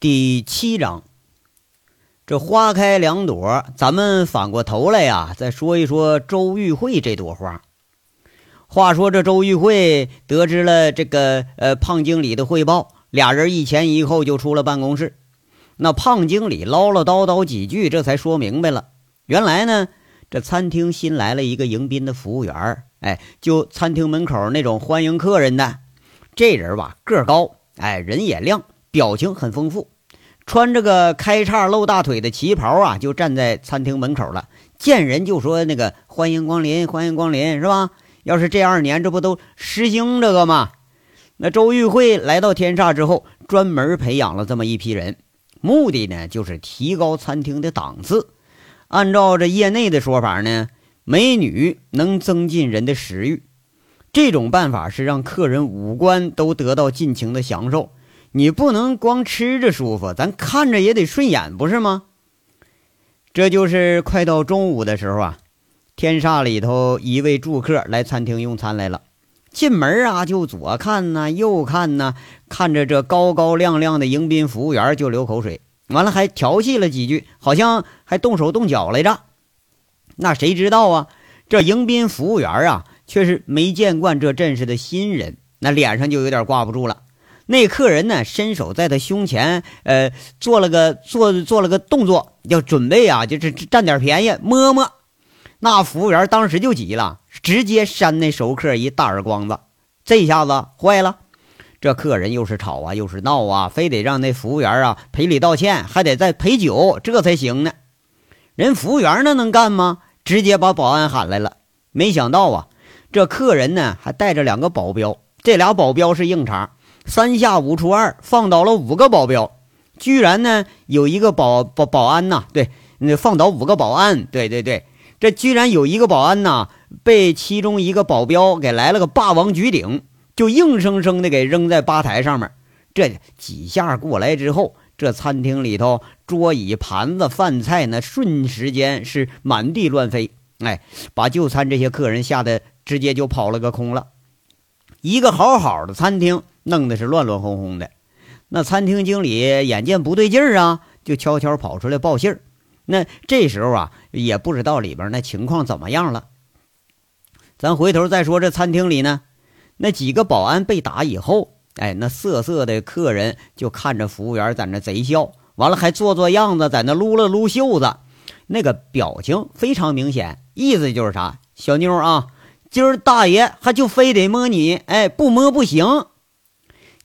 第七章，这花开两朵，咱们反过头来呀，再说一说周玉慧这朵花。话说这周玉慧得知了这个呃胖经理的汇报，俩人一前一后就出了办公室。那胖经理唠唠叨叨几句，这才说明白了。原来呢，这餐厅新来了一个迎宾的服务员哎，就餐厅门口那种欢迎客人的。这人吧，个高，哎，人也亮。表情很丰富，穿着个开叉露大腿的旗袍啊，就站在餐厅门口了。见人就说：“那个欢迎光临，欢迎光临，是吧？”要是这二年，这不都实行这个吗？那周玉慧来到天煞之后，专门培养了这么一批人，目的呢就是提高餐厅的档次。按照这业内的说法呢，美女能增进人的食欲，这种办法是让客人五官都得到尽情的享受。你不能光吃着舒服，咱看着也得顺眼，不是吗？这就是快到中午的时候啊，天煞里头一位住客来餐厅用餐来了，进门啊就左看呐右看呐，看着这高高亮亮的迎宾服务员就流口水，完了还调戏了几句，好像还动手动脚来着。那谁知道啊，这迎宾服务员啊却是没见惯这阵势的新人，那脸上就有点挂不住了。那客人呢，伸手在他胸前，呃，做了个做做了个动作，要准备啊，就是占点便宜，摸摸。那服务员当时就急了，直接扇那熟客一大耳光子。这下子坏了，这客人又是吵啊，又是闹啊，非得让那服务员啊赔礼道歉，还得再赔酒，这才行呢。人服务员那能干吗？直接把保安喊来了。没想到啊，这客人呢还带着两个保镖，这俩保镖是硬茬。三下五除二放倒了五个保镖，居然呢有一个保保保安呐，对，那放倒五个保安，对对对，这居然有一个保安呐被其中一个保镖给来了个霸王举鼎，就硬生生的给扔在吧台上面。这几下过来之后，这餐厅里头桌椅盘子饭菜那瞬时间是满地乱飞，哎，把就餐这些客人吓得直接就跑了个空了。一个好好的餐厅。弄得是乱乱哄哄的，那餐厅经理眼见不对劲儿啊，就悄悄跑出来报信儿。那这时候啊，也不知道里边那情况怎么样了。咱回头再说这餐厅里呢，那几个保安被打以后，哎，那色色的客人就看着服务员在那贼笑，完了还做做样子，在那撸了撸袖子，那个表情非常明显，意思就是啥，小妞啊，今儿大爷还就非得摸你，哎，不摸不行。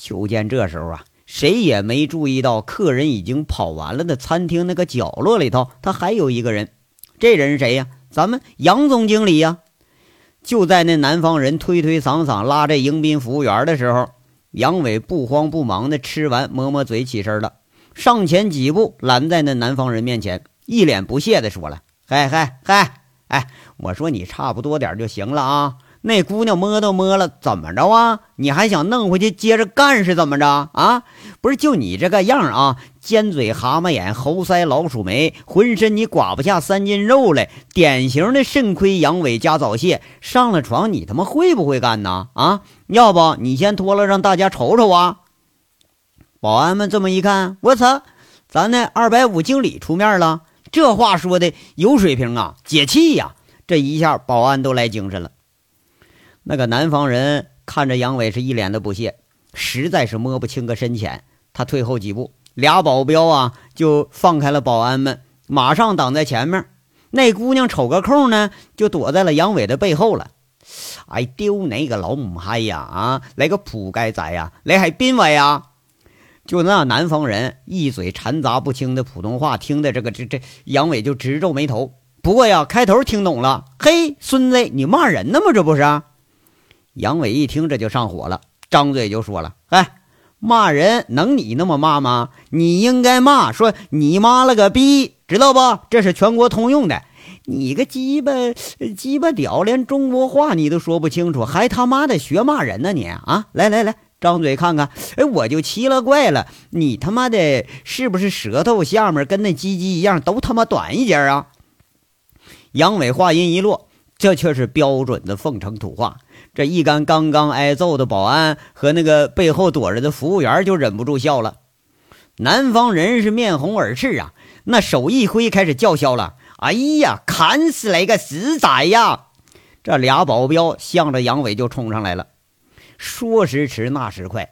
就见这时候啊，谁也没注意到客人已经跑完了的餐厅那个角落里头，他还有一个人。这人是谁呀？咱们杨总经理呀！就在那南方人推推搡搡拉着迎宾服务员的时候，杨伟不慌不忙的吃完，抹抹嘴，起身了，上前几步拦在那南方人面前，一脸不屑的说了：“嗨嗨嗨，哎，我说你差不多点就行了啊。”那姑娘摸都摸了，怎么着啊？你还想弄回去接着干是怎么着啊？不是就你这个样啊，尖嘴蛤蟆眼，猴腮老鼠眉，浑身你刮不下三斤肉来，典型的肾亏阳痿加早泄。上了床你他妈会不会干呢？啊？要不你先脱了让大家瞅瞅啊？保安们这么一看，我操，咱那二百五经理出面了，这话说的有水平啊，解气呀！这一下保安都来精神了。那个南方人看着杨伟是一脸的不屑，实在是摸不清个深浅。他退后几步，俩保镖啊就放开了保安们，马上挡在前面。那姑娘瞅个空呢，就躲在了杨伟的背后了。哎，丢哪个老母嗨呀！啊，来个扑街仔呀！来海宾歪呀！就那南方人一嘴掺杂不清的普通话，听的这个这这杨伟就直皱眉头。不过呀，开头听懂了。嘿，孙子，你骂人呢吗？这不是？杨伟一听这就上火了，张嘴就说了：“哎，骂人能你那么骂吗？你应该骂说你妈了个逼，知道不？这是全国通用的。你个鸡巴鸡巴屌，连中国话你都说不清楚，还他妈的学骂人呢你啊！来来来，张嘴看看。哎，我就奇了怪了，你他妈的是不是舌头下面跟那鸡鸡一样都他妈短一截啊？”杨伟话音一落，这却是标准的凤城土话。这一干刚刚挨揍的保安和那个背后躲着的服务员就忍不住笑了。南方人是面红耳赤啊，那手一挥，开始叫嚣了：“哎呀，砍死来个死崽呀！”这俩保镖向着杨伟就冲上来了。说时迟，那时快，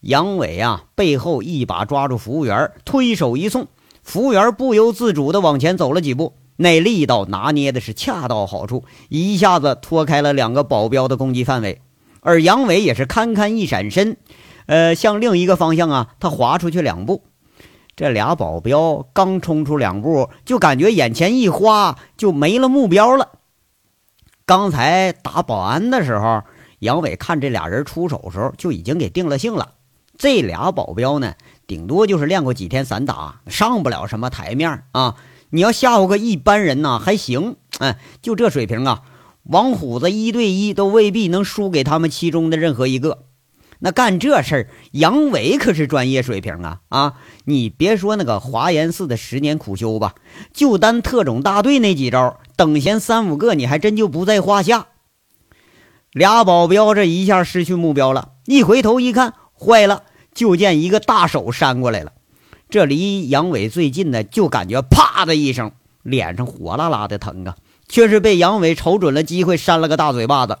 杨伟啊，背后一把抓住服务员，推手一送，服务员不由自主地往前走了几步。那力道拿捏的是恰到好处，一下子脱开了两个保镖的攻击范围。而杨伟也是堪堪一闪身，呃，向另一个方向啊，他滑出去两步。这俩保镖刚冲出两步，就感觉眼前一花，就没了目标了。刚才打保安的时候，杨伟看这俩人出手的时候，就已经给定了性了。这俩保镖呢，顶多就是练过几天散打，上不了什么台面啊。你要吓唬个一般人呐，还行，哎，就这水平啊，王虎子一对一都未必能输给他们其中的任何一个。那干这事儿，杨伟可是专业水平啊！啊，你别说那个华严寺的十年苦修吧，就单特种大队那几招，等闲三五个，你还真就不在话下。俩保镖这一下失去目标了，一回头一看，坏了，就见一个大手扇过来了。这离杨伟最近的，就感觉啪的一声，脸上火辣辣的疼啊！却是被杨伟瞅准了机会，扇了个大嘴巴子。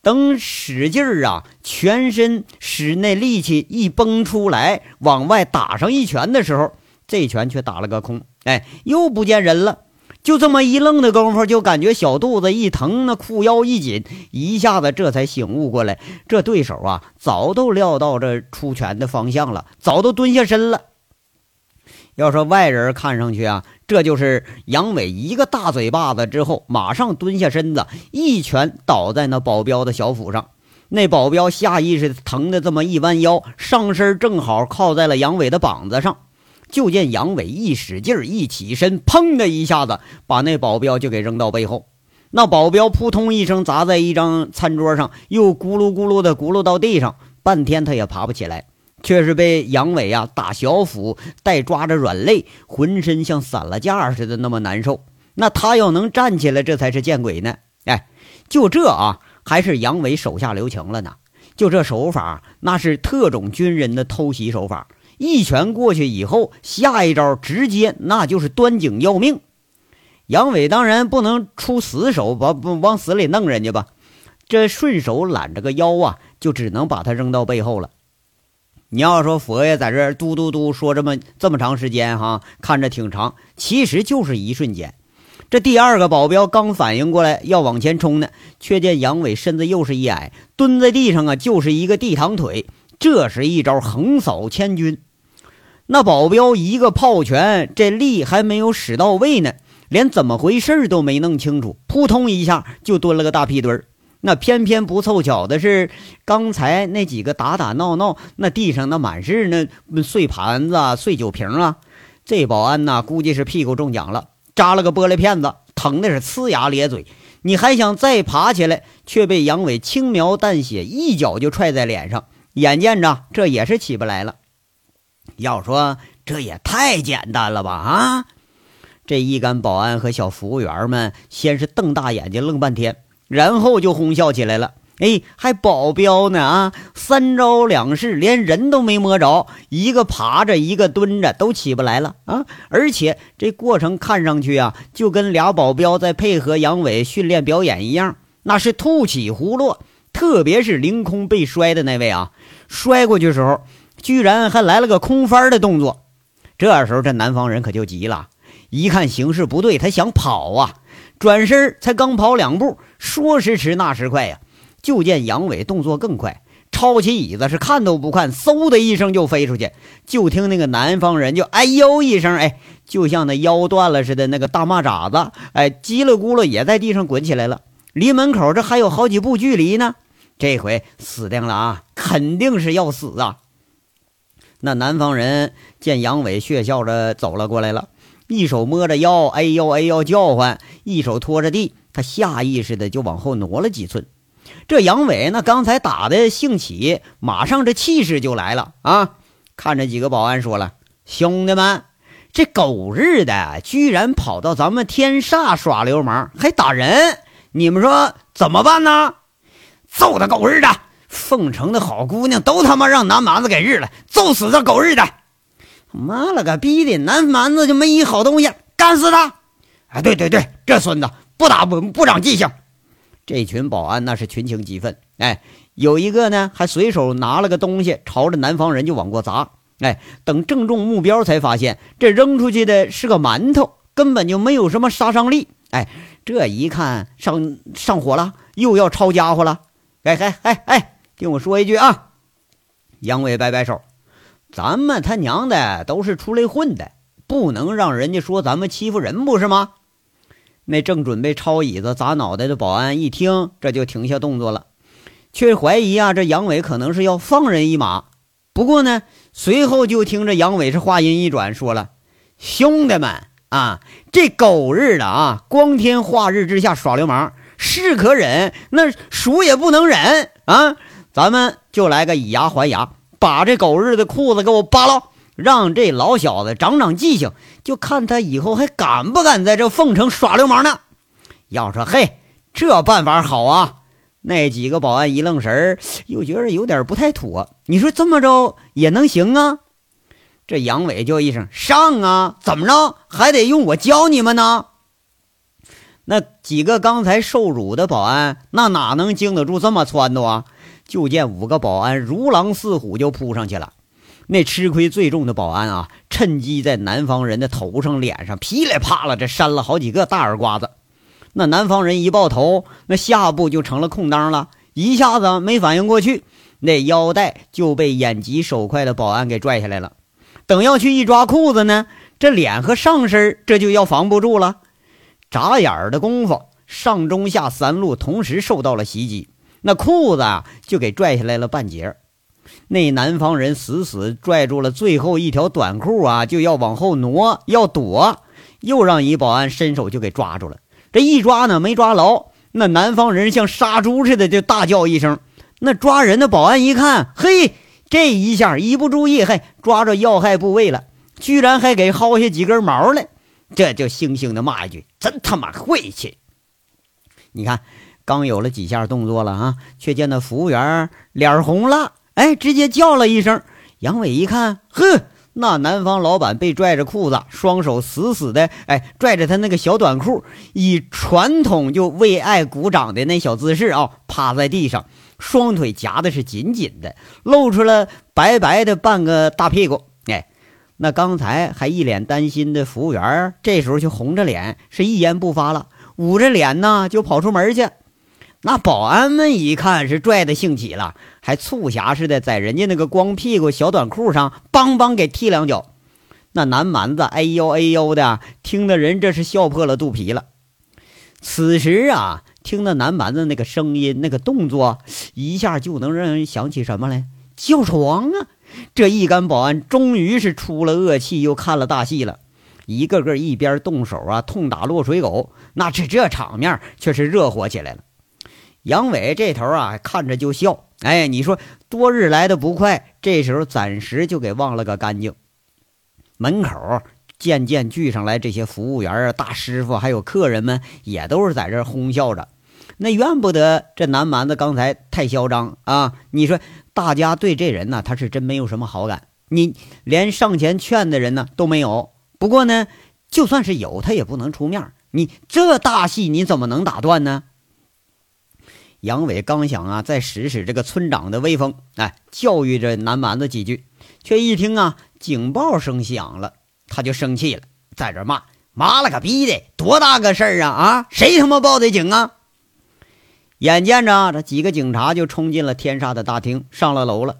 等使劲儿啊，全身使那力气一崩出来，往外打上一拳的时候，这拳却打了个空。哎，又不见人了。就这么一愣的功夫，就感觉小肚子一疼，那裤腰一紧，一下子这才醒悟过来，这对手啊，早都料到这出拳的方向了，早都蹲下身了。要说外人看上去啊，这就是杨伟一个大嘴巴子之后，马上蹲下身子，一拳倒在那保镖的小腹上。那保镖下意识疼的这么一弯腰，上身正好靠在了杨伟的膀子上。就见杨伟一使劲一起身，砰的一下子把那保镖就给扔到背后。那保镖扑通一声砸在一张餐桌上，又咕噜咕噜的咕噜到地上，半天他也爬不起来。却是被杨伟啊打小腹，带抓着软肋，浑身像散了架似的，那么难受。那他要能站起来，这才是见鬼呢！哎，就这啊，还是杨伟手下留情了呢。就这手法，那是特种军人的偷袭手法。一拳过去以后，下一招直接那就是端颈要命。杨伟当然不能出死手，把不往死里弄人家吧。这顺手揽着个腰啊，就只能把他扔到背后了。你要说佛爷在这嘟嘟嘟说这么这么长时间哈，看着挺长，其实就是一瞬间。这第二个保镖刚反应过来要往前冲呢，却见杨伟身子又是一矮，蹲在地上啊，就是一个地躺腿。这是一招横扫千军。那保镖一个炮拳，这力还没有使到位呢，连怎么回事都没弄清楚，扑通一下就蹲了个大屁墩儿。那偏偏不凑巧的是，刚才那几个打打闹闹，那地上那满是那碎盘子、碎酒瓶啊。这保安呐，估计是屁股中奖了，扎了个玻璃片子，疼的是呲牙咧嘴。你还想再爬起来，却被杨伟轻描淡写一脚就踹在脸上。眼见着这也是起不来了。要说这也太简单了吧？啊！这一干保安和小服务员们先是瞪大眼睛愣半天。然后就哄笑起来了，哎，还保镖呢啊！三招两式，连人都没摸着，一个爬着，一个蹲着，都起不来了啊！而且这过程看上去啊，就跟俩保镖在配合杨伟训练表演一样，那是突起胡落。特别是凌空被摔的那位啊，摔过去时候，居然还来了个空翻的动作。这时候这南方人可就急了，一看形势不对，他想跑啊。转身才刚跑两步，说时迟那时快呀，就见杨伟动作更快，抄起椅子是看都不看，嗖的一声就飞出去。就听那个南方人就哎呦一声，哎，就像那腰断了似的，那个大蚂蚱子，哎，叽里咕噜也在地上滚起来了。离门口这还有好几步距离呢，这回死定了啊，肯定是要死啊！那南方人见杨伟血笑着走了过来了。一手摸着腰，哎呦哎呦叫唤；一手拖着地，他下意识的就往后挪了几寸。这杨伟那刚才打的兴起，马上这气势就来了啊！看着几个保安说了：“兄弟们，这狗日的居然跑到咱们天煞耍流氓，还打人！你们说怎么办呢？揍他狗日的！凤城的好姑娘都他妈让南蛮子给日了，揍死这狗日的！”妈了个逼的，南蛮子就没一好东西，干死他！哎，对对对，这孙子不打不不长记性。这群保安那是群情激愤，哎，有一个呢还随手拿了个东西朝着南方人就往过砸，哎，等正中目标才发现这扔出去的是个馒头，根本就没有什么杀伤力。哎，这一看上上火了，又要抄家伙了。哎哎哎哎，听我说一句啊！杨伟摆摆手，咱们他娘的都是出来混的，不能让人家说咱们欺负人，不是吗？那正准备抄椅子砸脑袋的保安一听，这就停下动作了，却怀疑啊，这杨伟可能是要放人一马。不过呢，随后就听着杨伟是话音一转，说了：“兄弟们啊，这狗日的啊，光天化日之下耍流氓是可忍，那孰也不能忍啊！咱们就来个以牙还牙，把这狗日的裤子给我扒了。”让这老小子长长记性，就看他以后还敢不敢在这凤城耍流氓呢？要说嘿，这办法好啊！那几个保安一愣神儿，又觉得有点不太妥。你说这么着也能行啊？这杨伟就一声上啊！怎么着还得用我教你们呢？那几个刚才受辱的保安，那哪能经得住这么撺掇啊？就见五个保安如狼似虎就扑上去了。那吃亏最重的保安啊，趁机在南方人的头上、脸上噼里啪啦这扇了好几个大耳刮子。那南方人一抱头，那下部就成了空当了，一下子没反应过去，那腰带就被眼疾手快的保安给拽下来了。等要去一抓裤子呢，这脸和上身这就要防不住了。眨眼的功夫，上中下三路同时受到了袭击，那裤子啊就给拽下来了半截。那南方人死死拽住了最后一条短裤啊，就要往后挪，要躲，又让一保安伸手就给抓住了。这一抓呢，没抓牢，那南方人像杀猪似的就大叫一声。那抓人的保安一看，嘿，这一下一不注意，嘿，抓着要害部位了，居然还给薅下几根毛来，这就悻悻的骂一句：“真他妈晦气！”你看，刚有了几下动作了啊，却见那服务员脸红了。哎，直接叫了一声。杨伟一看，呵，那南方老板被拽着裤子，双手死死的，哎，拽着他那个小短裤，以传统就为爱鼓掌的那小姿势啊，趴在地上，双腿夹的是紧紧的，露出了白白的半个大屁股。哎，那刚才还一脸担心的服务员，这时候就红着脸，是一言不发了，捂着脸呢，就跑出门去。那保安们一看是拽的兴起了，还促狭似的在人家那个光屁股小短裤上梆梆给踢两脚。那南蛮子哎呦哎呦的，听的人这是笑破了肚皮了。此时啊，听到南蛮子那个声音、那个动作，一下就能让人想起什么来？叫床啊！这一干保安终于是出了恶气，又看了大戏了。一个个一边动手啊，痛打落水狗，那这这场面却是热火起来了。杨伟这头啊，看着就笑。哎，你说多日来的不快，这时候暂时就给忘了个干净。门口渐渐聚上来这些服务员啊、大师傅，还有客人们，也都是在这哄笑着。那怨不得这南蛮子刚才太嚣张啊！你说大家对这人呢，他是真没有什么好感，你连上前劝的人呢都没有。不过呢，就算是有，他也不能出面。你这大戏你怎么能打断呢？杨伟刚想啊，再使使这个村长的威风，哎，教育着南蛮子几句，却一听啊，警报声响了，他就生气了，在这骂：“妈了个逼的，多大个事儿啊！啊，谁他妈报的警啊？”眼见着这几个警察就冲进了天煞的大厅，上了楼了。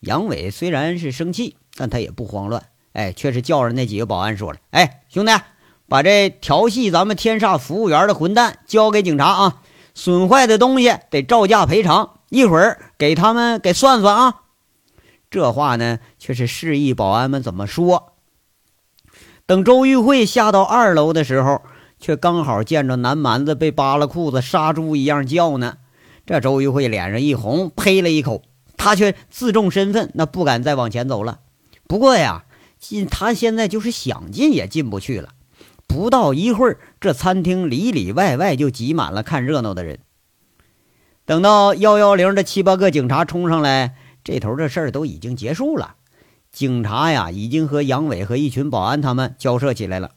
杨伟虽然是生气，但他也不慌乱，哎，却是叫着那几个保安说了：“哎，兄弟，把这调戏咱们天煞服务员的混蛋交给警察啊！”损坏的东西得照价赔偿，一会儿给他们给算算啊。这话呢，却是示意保安们怎么说。等周玉慧下到二楼的时候，却刚好见着南蛮子被扒了裤子，杀猪一样叫呢。这周玉慧脸上一红，呸了一口，他却自重身份，那不敢再往前走了。不过呀，进他现在就是想进也进不去了。不到一会儿，这餐厅里里外外就挤满了看热闹的人。等到幺幺零的七八个警察冲上来，这头这事儿都已经结束了。警察呀已经和杨伟和一群保安他们交涉起来了。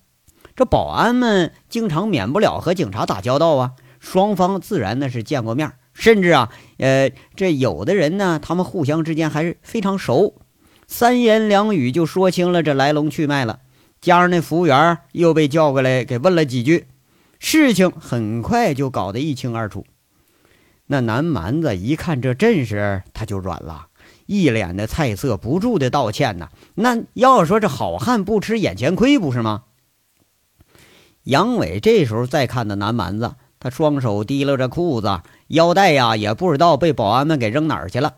这保安们经常免不了和警察打交道啊，双方自然呢是见过面，甚至啊，呃，这有的人呢，他们互相之间还是非常熟，三言两语就说清了这来龙去脉了。加上那服务员又被叫过来给问了几句，事情很快就搞得一清二楚。那南蛮子一看这阵势，他就软了，一脸的菜色，不住的道歉呐。那要说这好汉不吃眼前亏，不是吗？杨伟这时候再看那南蛮子，他双手提拉着裤子，腰带呀也不知道被保安们给扔哪儿去了，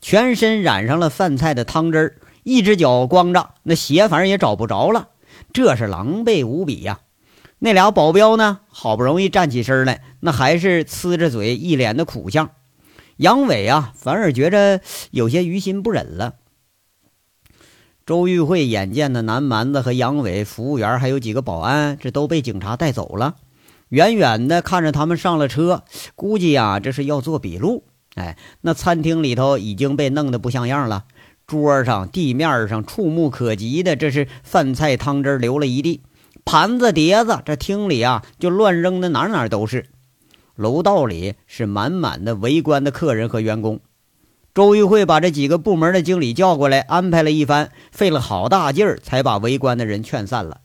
全身染上了饭菜的汤汁儿，一只脚光着，那鞋反正也找不着了，这是狼狈无比呀。那俩保镖呢，好不容易站起身来，那还是呲着嘴，一脸的苦相。杨伟啊，反而觉着有些于心不忍了。周玉慧眼见的南蛮子和杨伟、服务员还有几个保安，这都被警察带走了。远远的看着他们上了车，估计呀，这是要做笔录。哎，那餐厅里头已经被弄得不像样了，桌上、地面上触目可及的，这是饭菜汤汁流了一地，盘子碟子，这厅里啊就乱扔的哪哪都是。楼道里是满满的围观的客人和员工。周玉慧把这几个部门的经理叫过来，安排了一番，费了好大劲儿，才把围观的人劝散了。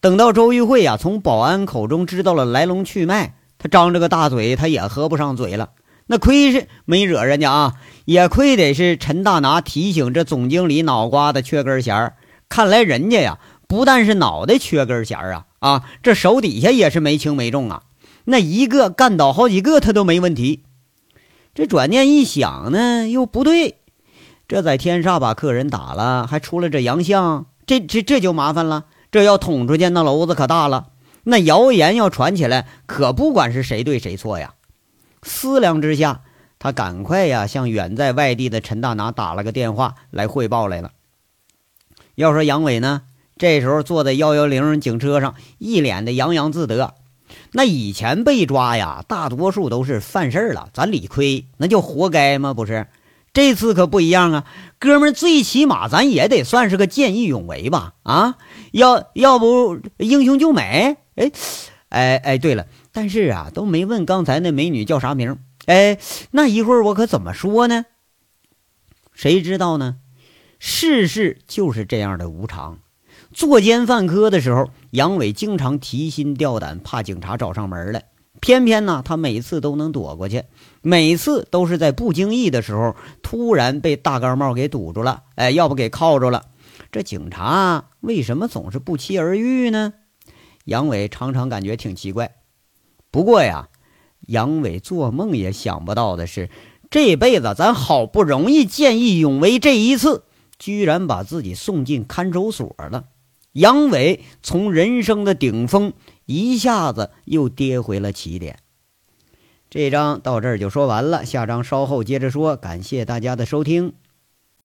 等到周玉慧呀从保安口中知道了来龙去脉，他张着个大嘴，他也合不上嘴了。那亏是没惹人家啊，也亏得是陈大拿提醒这总经理脑瓜子缺根弦儿。看来人家呀，不但是脑袋缺根弦儿啊，啊，这手底下也是没轻没重啊。那一个干倒好几个，他都没问题。这转念一想呢，又不对。这在天煞把客人打了，还出了这洋相，这这这就麻烦了。这要捅出去，那篓子可大了。那谣言要传起来，可不管是谁对谁错呀。思量之下，他赶快呀向远在外地的陈大拿打了个电话来汇报来了。要说杨伟呢，这时候坐在幺幺零警车上，一脸的洋洋自得。那以前被抓呀，大多数都是犯事儿了，咱理亏，那就活该吗？不是，这次可不一样啊，哥们儿，最起码咱也得算是个见义勇为吧？啊，要要不英雄救美？哎，哎哎，对了，但是啊，都没问刚才那美女叫啥名？哎，那一会儿我可怎么说呢？谁知道呢？世事就是这样的无常。作奸犯科的时候，杨伟经常提心吊胆，怕警察找上门来。偏偏呢，他每次都能躲过去，每次都是在不经意的时候，突然被大高帽给堵住了。哎，要不给铐住了。这警察为什么总是不期而遇呢？杨伟常常感觉挺奇怪。不过呀，杨伟做梦也想不到的是，这辈子咱好不容易见义勇为，这一次居然把自己送进看守所了。杨伟从人生的顶峰一下子又跌回了起点。这章到这儿就说完了，下章稍后接着说。感谢大家的收听。